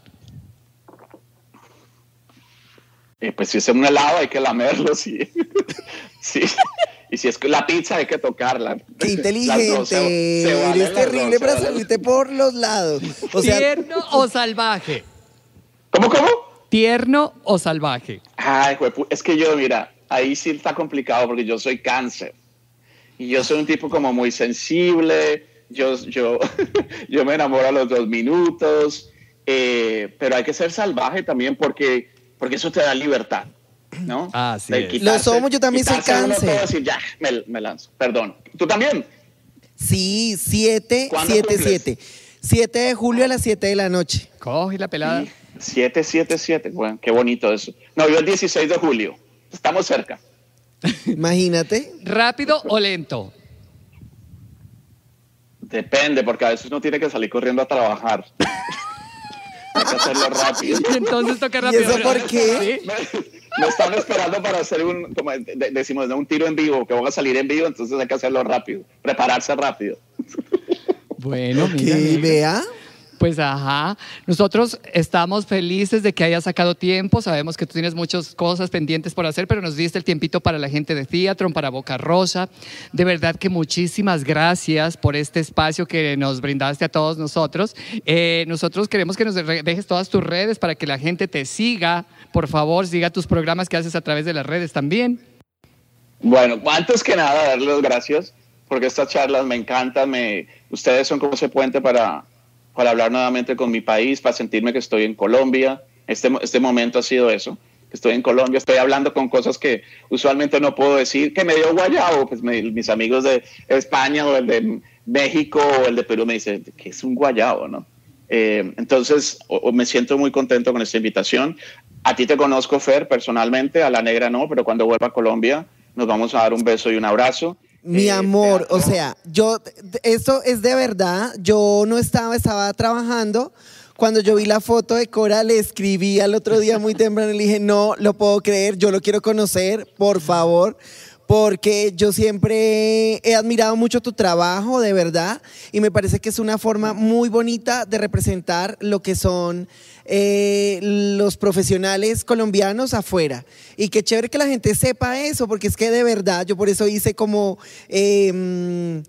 D: Eh, pues si es un helado hay que lamerlo, sí. sí. Y si es la pizza hay que tocarla.
C: Qué inteligente. Eres terrible para salirte por los lados.
B: ¿Tierno o salvaje?
D: ¿Cómo, cómo?
B: ¿Tierno o salvaje?
D: Ay, es que yo, mira, ahí sí está complicado porque yo soy cáncer. Y yo soy un tipo como muy sensible. Yo, yo, yo me enamoro a los dos minutos. Eh, pero hay que ser salvaje también porque, porque eso te da libertad. ¿No?
B: Ah, sí.
C: Lo somos, yo también soy cáncer.
D: Decir, ya, me, lanzo. Perdón. ¿Tú también?
C: Sí, 7, 7, 7. 7 de julio a las 7 de la noche.
B: Coge la pelada.
D: 7, 7, 7. Bueno, qué bonito eso. No, yo el 16 de julio. Estamos cerca.
C: Imagínate.
B: ¿Rápido o lento?
D: Depende, porque a veces uno tiene que salir corriendo a trabajar. Hay que hacerlo rápido.
B: Y entonces toca rápido.
C: ¿Y eso por qué?
D: ¿Sí? Me están esperando para hacer un, como decimos, un tiro en vivo, que van a salir en vivo, entonces hay que hacerlo rápido, prepararse rápido.
B: Bueno,
C: mira, vea.
B: Pues ajá, nosotros estamos felices de que hayas sacado tiempo, sabemos que tú tienes muchas cosas pendientes por hacer, pero nos diste el tiempito para la gente de Theatron, para Boca Rosa. De verdad que muchísimas gracias por este espacio que nos brindaste a todos nosotros. Eh, nosotros queremos que nos dejes todas tus redes para que la gente te siga. Por favor, siga tus programas que haces a través de las redes también.
D: Bueno, antes que nada, darles gracias porque estas charlas me encantan. Me, ustedes son como ese puente para, para hablar nuevamente con mi país, para sentirme que estoy en Colombia. Este, este momento ha sido eso. Estoy en Colombia, estoy hablando con cosas que usualmente no puedo decir, que me dio guayabo. Pues mis amigos de España o el de México o el de Perú me dicen que es un guayabo, ¿no? Eh, entonces, me siento muy contento con esta invitación. A ti te conozco, Fer, personalmente, a la negra no, pero cuando vuelva a Colombia nos vamos a dar un beso y un abrazo.
C: Mi eh, amor, o sea, yo, esto es de verdad, yo no estaba, estaba trabajando. Cuando yo vi la foto de Cora, le escribí al otro día muy temprano y le dije, no lo puedo creer, yo lo quiero conocer, por favor porque yo siempre he admirado mucho tu trabajo, de verdad, y me parece que es una forma muy bonita de representar lo que son eh, los profesionales colombianos afuera. Y qué chévere que la gente sepa eso, porque es que de verdad, yo por eso hice como... Em,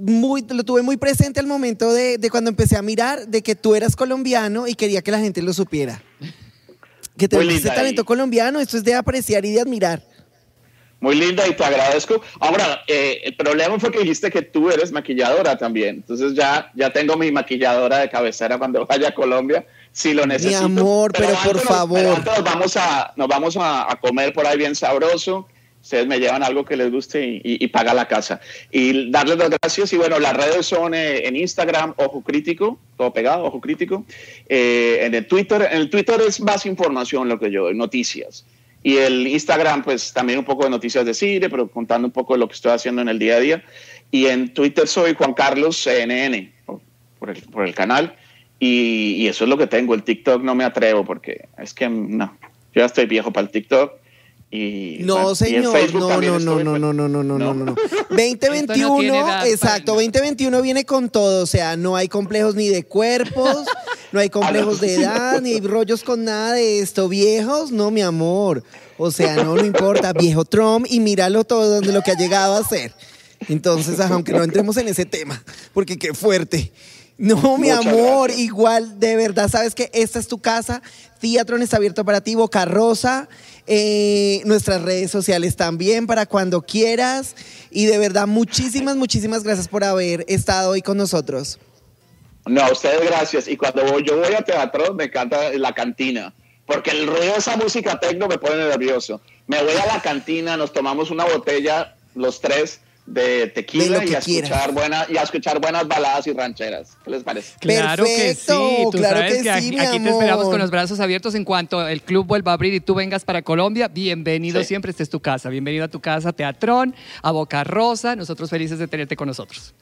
C: muy, lo tuve muy presente al momento de, de, cuando empecé a mirar de que tú eras colombiano y quería que la gente lo supiera. Que te ese talento colombiano, esto es de apreciar y de admirar.
D: Muy linda y te agradezco. Ahora, eh, el problema fue que dijiste que tú eres maquilladora también. Entonces ya, ya tengo mi maquilladora de cabecera cuando vaya a Colombia, si lo necesito.
C: Mi amor, pero, por favor.
D: nos vamos, a, nos vamos a, comer por ahí bien sabroso. Ustedes me llevan algo que les guste y, y, paga la casa. Y darles las gracias. Y bueno, las redes son eh, en Instagram, Ojo Crítico, todo pegado, Ojo Crítico. Eh, en el Twitter, en el Twitter es más información lo que yo, noticias. Y el Instagram, pues también un poco de noticias de cine, pero contando un poco de lo que estoy haciendo en el día a día. Y en Twitter soy Juan Carlos CNN, por el, por el canal. Y, y, eso es lo que tengo. El TikTok no me atrevo porque es que no, yo ya estoy viejo para el TikTok. Y,
C: no, señor, no, no, no, no, no, no, no, no, no, no, 2021, exacto, 2021 viene con todo, o sea, no hay complejos ni de cuerpos, no hay complejos de edad, ni rollos con nada de esto. Viejos, no, mi amor. O sea, no, no importa. Viejo Trump y míralo todo de lo que ha llegado a ser. Entonces, aunque no entremos en ese tema, porque qué fuerte. No, mi amor, igual, de verdad, sabes que esta es tu casa. Teatron está abierto para ti, Boca Rosa. Eh, nuestras redes sociales también para cuando quieras. Y de verdad, muchísimas, muchísimas gracias por haber estado hoy con nosotros.
D: No, a ustedes gracias. Y cuando yo voy a teatro, me encanta la cantina, porque el ruido de esa música tecno me pone nervioso. Me voy a la cantina, nos tomamos una botella, los tres, de tequila y, a escuchar buena, y a escuchar buenas baladas y rancheras. ¿Qué les parece?
B: Claro que sí. Tú claro sabes que, aquí, te esperamos con los brazos abiertos en cuanto el club vuelva a abrir y tú vengas para Colombia. Bienvenido siempre, esta es tu casa. Bienvenido a tu casa, Teatrón, a Boca Rosa. Nosotros felices de tenerte con nosotros.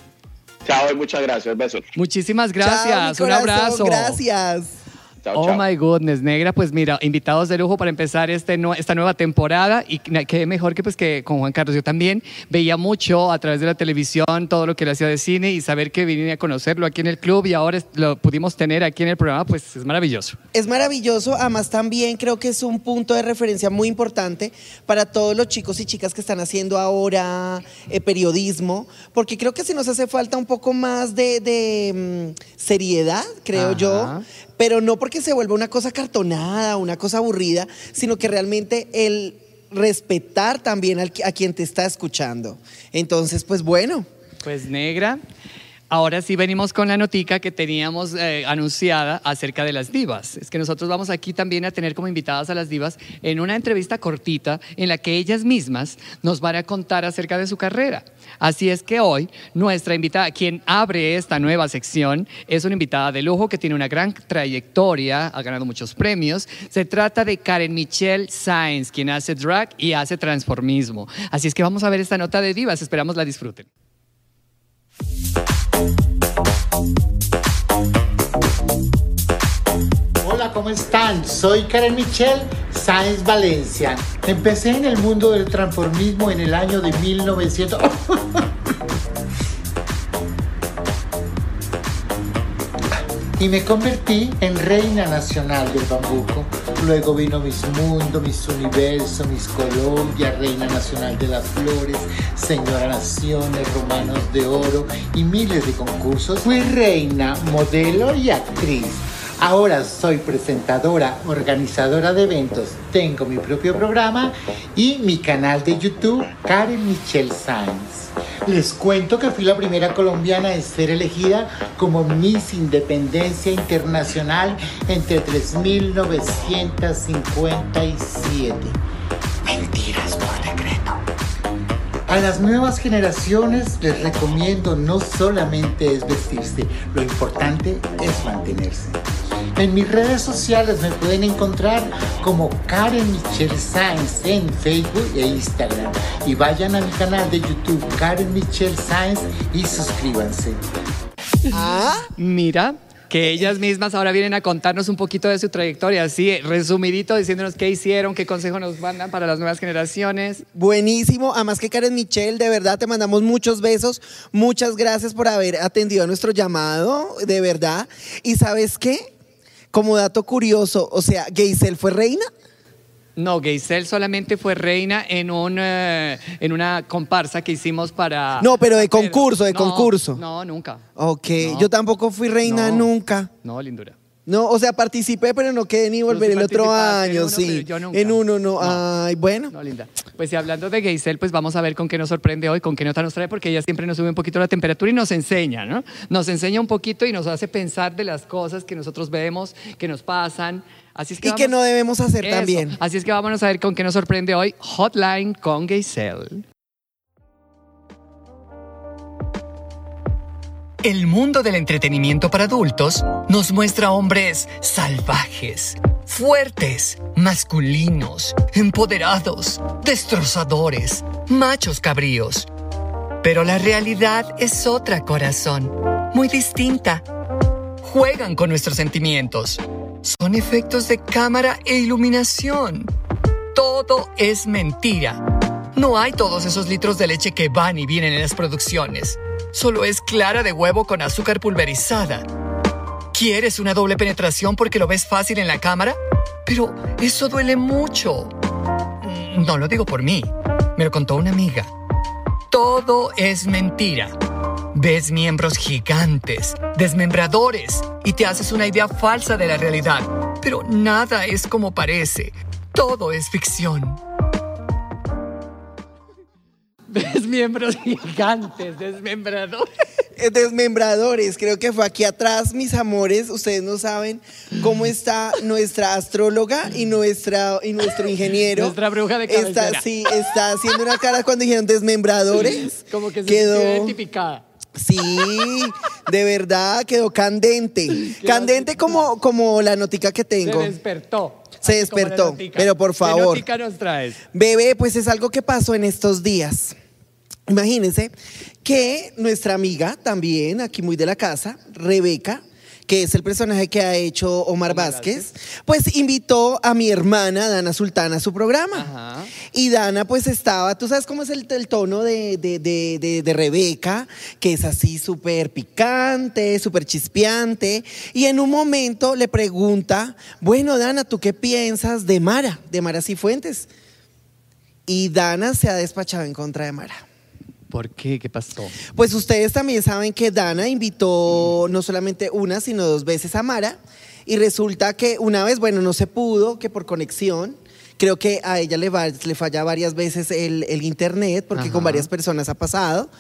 D: Chao y muchas gracias. Besos.
B: Muchísimas gracias. Un abrazo.
C: Gracias
B: oh my goodness, negra, pues mira, invitados de lujo para empezar este esta nueva temporada y qué mejor que pues que con Juan Carlos. Yo también veía mucho a través de la televisión todo lo que le hacía de cine y saber que vine a conocerlo aquí en el club y ahora lo pudimos tener aquí en el programa, pues es maravilloso.
C: Es maravilloso, además también creo que es un punto de referencia muy importante para todos los chicos y chicas que están haciendo ahora eh, periodismo, porque creo que si nos hace falta un poco más de, mm, seriedad, creo yo, pero no porque se vuelva una cosa cartonada, una cosa aburrida, sino que realmente el respetar también a quien te está escuchando. Entonces, pues bueno.
B: Pues negra, Ahora sí venimos con la notica que teníamos eh, anunciada acerca de las divas. Es que nosotros vamos aquí también a tener como invitadas a las divas en una entrevista cortita en la que ellas mismas nos van a contar acerca de su carrera. Así es que hoy nuestra invitada, quien abre esta nueva sección, es una invitada de lujo que tiene una gran trayectoria, ha ganado muchos premios. Se trata de Karen Michelle Sainz, quien hace drag y hace transformismo. Así es que vamos a ver esta nota de divas, esperamos la disfruten.
E: Hola, ¿cómo están? Soy Karen Michelle Sáenz Valencia. Empecé en el mundo del transformismo en el año de 1900. y me convertí en reina nacional del bambuco. Luego vino Miss Mundo, Miss Universo, Miss Colombia, reina nacional de las flores, señora naciones, romanos de oro y miles de concursos. Fui reina, modelo y actriz. Ahora soy presentadora, organizadora de eventos, tengo mi propio programa y mi canal de YouTube, Karen Michelle Sainz. Les cuento que fui la primera colombiana en ser elegida como Miss Independencia Internacional entre 3.957. Mentiras por decreto. A las nuevas generaciones les recomiendo no solamente es vestirse, lo importante es mantenerse. En mis redes sociales me pueden encontrar como Karen Michelle Sainz en Facebook e Instagram. Y vayan a mi canal de YouTube Karen Michelle Sainz y suscríbanse.
C: Ah,
B: Mira, que ellas mismas ahora vienen a contarnos un poquito de su trayectoria, así resumidito, diciéndonos qué hicieron, qué consejo nos mandan para las nuevas generaciones.
C: buenísimo. Además que Karen Michelle, de verdad te mandamos muchos besos. Muchas gracias por haber atendido a nuestro llamado, de verdad. ¿Y sabes qué? Como dato curioso, o sea, Geisel fue reina.
B: No, Geisel solamente fue reina en, un, eh, en una comparsa que hicimos para...
C: No, pero de concurso, de
B: No,
C: concurso.
B: No, nunca.
C: Ok,
B: No.
C: yo tampoco fui reina
B: No.
C: nunca.
B: No, lindura.
C: No, o sea, participé, pero no quedé ni volver
B: sí
C: el otro
B: participaste en
C: año,
B: uno,
C: sí.
B: yo nunca.
C: En uno no.
B: No.
C: Ay, bueno.
B: No, linda. Pues y hablando de Geisel, pues vamos a ver con qué nos sorprende hoy, con qué nota nos trae, porque ella siempre nos sube un poquito la temperatura y nos enseña, ¿no? Nos enseña un poquito y nos hace pensar de las cosas que nosotros vemos, que nos pasan. Así es que
C: Y que
B: vamos-
C: no debemos hacer
B: Eso.
C: también.
B: Así es que vámonos a ver con qué nos sorprende hoy. Hotline con Geisel. El mundo del entretenimiento para adultos nos muestra hombres salvajes, fuertes, masculinos, empoderados, destrozadores, machos cabríos. Pero la realidad es otra, corazón, muy distinta. Juegan con nuestros sentimientos. Son efectos de cámara e iluminación. Todo es mentira. No hay todos esos litros de leche que van y vienen en las producciones. Solo es clara de huevo con azúcar pulverizada. ¿Quieres una doble penetración porque lo ves fácil en la cámara? Pero eso duele mucho. Mm, No lo digo por mí. Me lo contó una amiga. Todo es mentira. Ves miembros gigantes, desmembradores, y te haces una idea falsa de la realidad. Pero nada es como parece. Todo es ficción. Ves miembros gigantes, desmembradores.
C: Eh, Desmembradores, creo que fue aquí atrás, mis amores. Ustedes no saben cómo está nuestra astróloga y nuestra y nuestro ingeniero.
B: Nuestra bruja de
C: Está, sí, está haciendo una cara cuando dijeron desmembradores.
B: Como que se
C: quedó.
B: identificada.
C: Sí, de verdad quedó candente. Candente como, como la notica que tengo.
B: Se despertó.
C: Se despertó, pero por
B: ¿Qué
C: favor.
B: notica nos traes?
C: Bebé, pues es algo que pasó en estos días. Imagínense que nuestra amiga también, aquí muy de la casa, Rebeca, que es el personaje que ha hecho Omar, Vázquez, pues invitó a mi hermana Dana Sultana a su programa.
B: Ajá.
C: Y Dana pues estaba, tú sabes cómo es el, el tono de, de- de- de- de Rebeca, que es así súper picante, súper chispeante. Y en un momento le pregunta, bueno Dana, ¿tú qué piensas de Mara, de Mara Cifuentes? Y Dana se ha despachado en contra de Mara.
B: ¿Por qué? ¿Qué pasó?
C: Pues ustedes también saben que Dana invitó no solamente una, sino dos veces a Mara. Y resulta que una vez, bueno, no se pudo, que por conexión. Creo que a ella le, va- le falla varias veces el, el internet, porque
B: Ajá.
C: con varias personas ha pasado.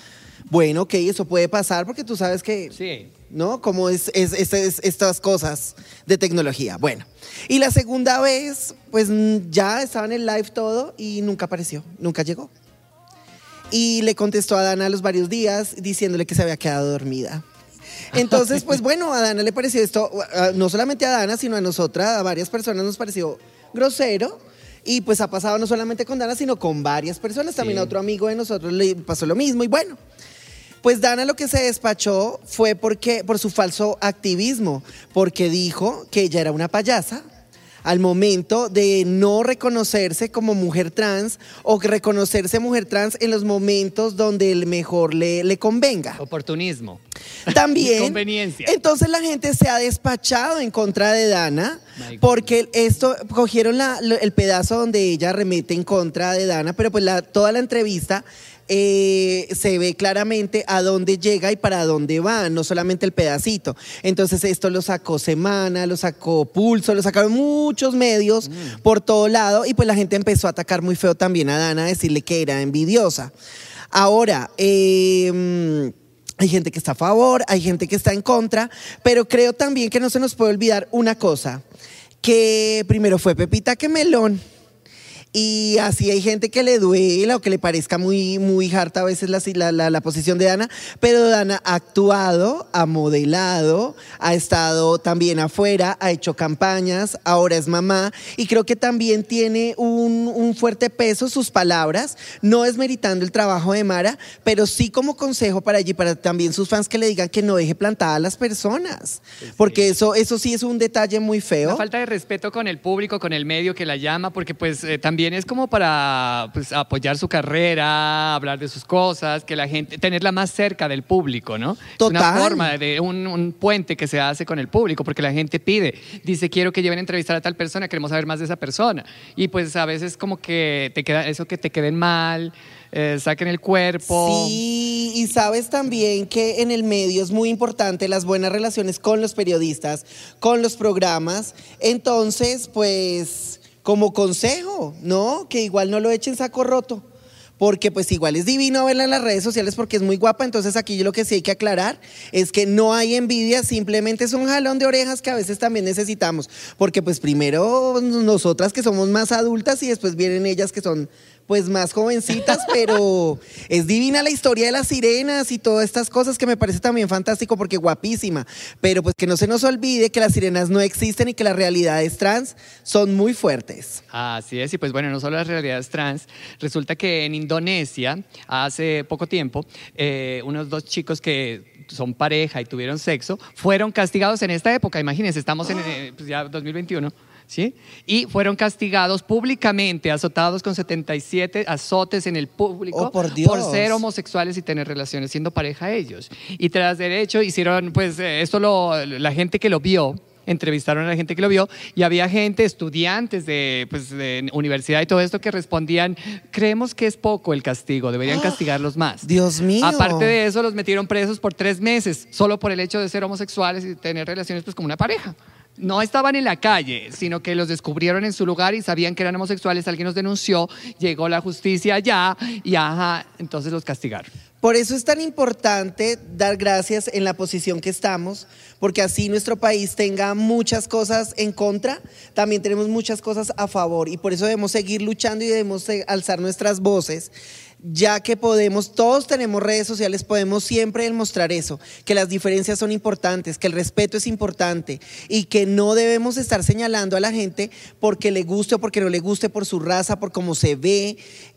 C: Bueno, ok, eso puede pasar porque tú sabes que
B: Sí.
C: ¿no? Como es, es- es- es- estas cosas de tecnología. Bueno, y la segunda vez, pues mm, ya estaba en el live todo y nunca apareció, nunca llegó. Y le contestó a Dana a los varios días diciéndole que se había quedado dormida. Entonces, pues bueno, a Dana le pareció esto, no solamente a Dana, sino a nosotras, a varias personas nos pareció grosero. Y pues ha pasado no solamente con Dana, sino con varias personas. También
B: Sí.
C: a otro amigo de nosotros le pasó lo mismo. Y bueno, pues Dana lo que se despachó fue porque, por su falso activismo, porque dijo que ella era una payasa al momento de no reconocerse como mujer trans o reconocerse mujer trans en los momentos donde el mejor le, le convenga.
B: Oportunismo.
C: También.
B: Conveniencia.
C: Entonces la gente se ha despachado en contra de Dana porque esto cogieron la- el pedazo donde ella remete en contra de Dana, pero pues la, toda la entrevista eh, se ve claramente a dónde llega y para dónde va, no solamente el pedacito. Entonces esto lo sacó Semana, lo sacó Pulso, lo sacaron muchos medios por todo lado y pues la gente empezó a atacar muy feo también a Dana, a decirle que era envidiosa. Ahora, eh, hay gente que está a favor, hay gente que está en contra, pero creo también que no se nos puede olvidar una cosa, que primero fue Pepita que Melón. Y así hay gente que le duela o que le parezca muy, muy harta a veces la, la, la- la posición de Dana, pero Dana ha actuado, ha modelado, ha estado también afuera, ha hecho campañas, ahora es mamá y creo que también tiene un, un fuerte peso sus palabras, no desmeritando el trabajo de Mara, pero sí como consejo para allí, para también sus fans que le digan que no deje plantada a las personas, porque eso, eso sí es un detalle muy feo.
B: Una falta de respeto con el público, con el medio que la llama, porque pues eh, también es como para pues, apoyar su carrera, hablar de sus cosas, que la gente, tenerla más cerca del público, ¿no? Es una
C: Total.
B: forma de un, un puente que se hace con el público, porque la gente pide, dice, quiero que lleven a entrevistar a tal persona, queremos saber más de esa persona. Y pues a veces como que te queda eso que te queden mal, eh, saquen el cuerpo.
C: Sí, y sabes también que en el medio es muy importante las buenas relaciones con los periodistas, con los programas. Entonces, pues, como consejo, ¿no? Que igual no lo echen saco roto. Porque pues igual es divino verla en las redes sociales porque es muy guapa, entonces aquí lo que sí hay que aclarar es que no hay envidia, simplemente es un jalón de orejas que a veces también necesitamos, porque pues primero nosotras que somos más adultas y después vienen ellas que son pues más jovencitas, pero es divina la historia de las sirenas y todas estas cosas que me parece también fantástico porque guapísima, pero pues que no se nos olvide que las sirenas no existen y que las realidades trans son muy fuertes.
B: Así es, y pues bueno, no solo las realidades trans, resulta que en Indonesia, hace poco tiempo, eh, unos dos chicos que son pareja y tuvieron sexo, fueron castigados en esta época, imagínense, estamos en eh, pues ya 2021. ¿Sí? Y fueron castigados públicamente, azotados con 77 azotes en el público
C: Oh, por
B: ser homosexuales y tener relaciones siendo pareja ellos. Y tras derecho hicieron, pues, eh, esto lo, la gente que lo vio, entrevistaron a la gente que lo vio y había gente, estudiantes de, pues, de universidad y todo esto que respondían, creemos que es poco el castigo, deberían castigarlos más.
C: Dios mío.
B: Aparte de eso, los metieron presos por tres meses, solo por el hecho de ser homosexuales y tener relaciones pues, como una pareja. No estaban en la calle, sino que los descubrieron en su lugar y sabían que eran homosexuales, alguien los denunció, llegó la justicia allá y ajá, entonces los castigaron.
C: Por eso es tan importante dar gracias en la posición que estamos, porque así nuestro país tenga muchas cosas en contra, también tenemos muchas cosas a favor y por eso debemos seguir luchando y debemos alzar nuestras voces, ya que podemos, todos tenemos redes sociales, podemos siempre demostrar eso, que las diferencias son importantes, que el respeto es importante y que no debemos estar señalando a la gente porque le guste o porque no le guste, por su raza, por cómo se ve.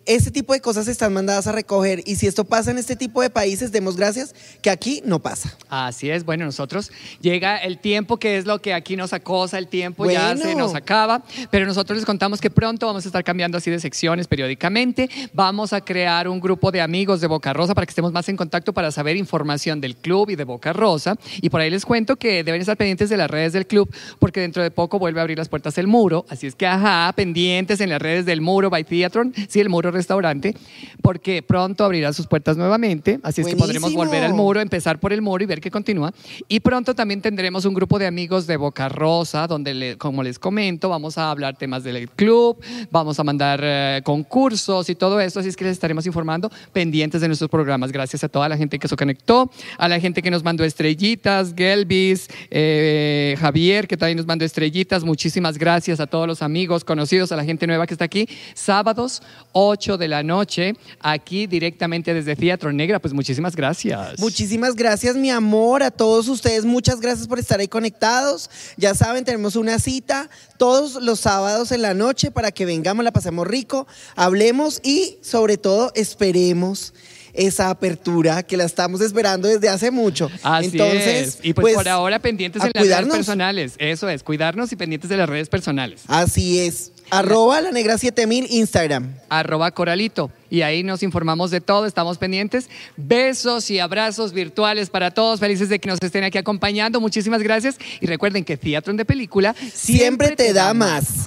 C: Ese tipo de cosas están mandadas a recoger y si esto pasa en este tipo de países, demos gracias que aquí no pasa.
B: Así es, bueno, nosotros llega el tiempo que es lo que aquí nos acosa, el tiempo ya se nos acaba, pero nosotros les contamos que pronto vamos a estar cambiando así de secciones periódicamente, vamos a crear un grupo de amigos de Boca Rosa para que estemos más en contacto para saber información del club y de Boca Rosa y por ahí les cuento que deben estar pendientes de las redes del club porque dentro de poco vuelve a abrir las puertas el muro, así es que ajá, pendientes en las redes del muro by Theatron, sí, el muro restaurante, porque pronto abrirá sus puertas nuevamente, así es que podremos volver al muro, empezar por el muro y ver qué continúa. Y pronto también tendremos un grupo de amigos de Boca Rosa, donde, le- como les comento, vamos a hablar temas del club, vamos a mandar eh, concursos y todo esto, así es que les estaremos informando pendientes de nuestros programas. Gracias a toda la gente que se conectó, a la gente que nos mandó estrellitas, Gelbis, eh, Javier, que también nos mandó estrellitas. Muchísimas gracias a todos los amigos, conocidos, a la gente nueva que está aquí. Sábados, 8 de la noche, aquí directamente desde Teatro Negra. Pues muchísimas gracias.
C: Muchísimas gracias, mi amor, a todos ustedes. Muchas gracias por estar ahí conectados. Ya saben, tenemos una cita todos los sábados en la noche para que vengamos, la pasemos rico, hablemos y sobre todo esperemos esa apertura que la estamos esperando desde hace mucho.
B: Así
C: Entonces,
B: es. Y pues, por ahora pendientes en las redes personales. Eso es, cuidarnos y pendientes de las redes personales.
C: Así es. Arroba la negra 7000 Instagram.
B: Arroba Coralito. Y ahí nos informamos de todo, estamos pendientes. Besos y abrazos virtuales para todos. Felices de que nos estén aquí acompañando. Muchísimas gracias. Y recuerden que Teatro de Película
C: Siempre te da más.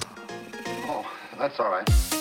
F: That's all right.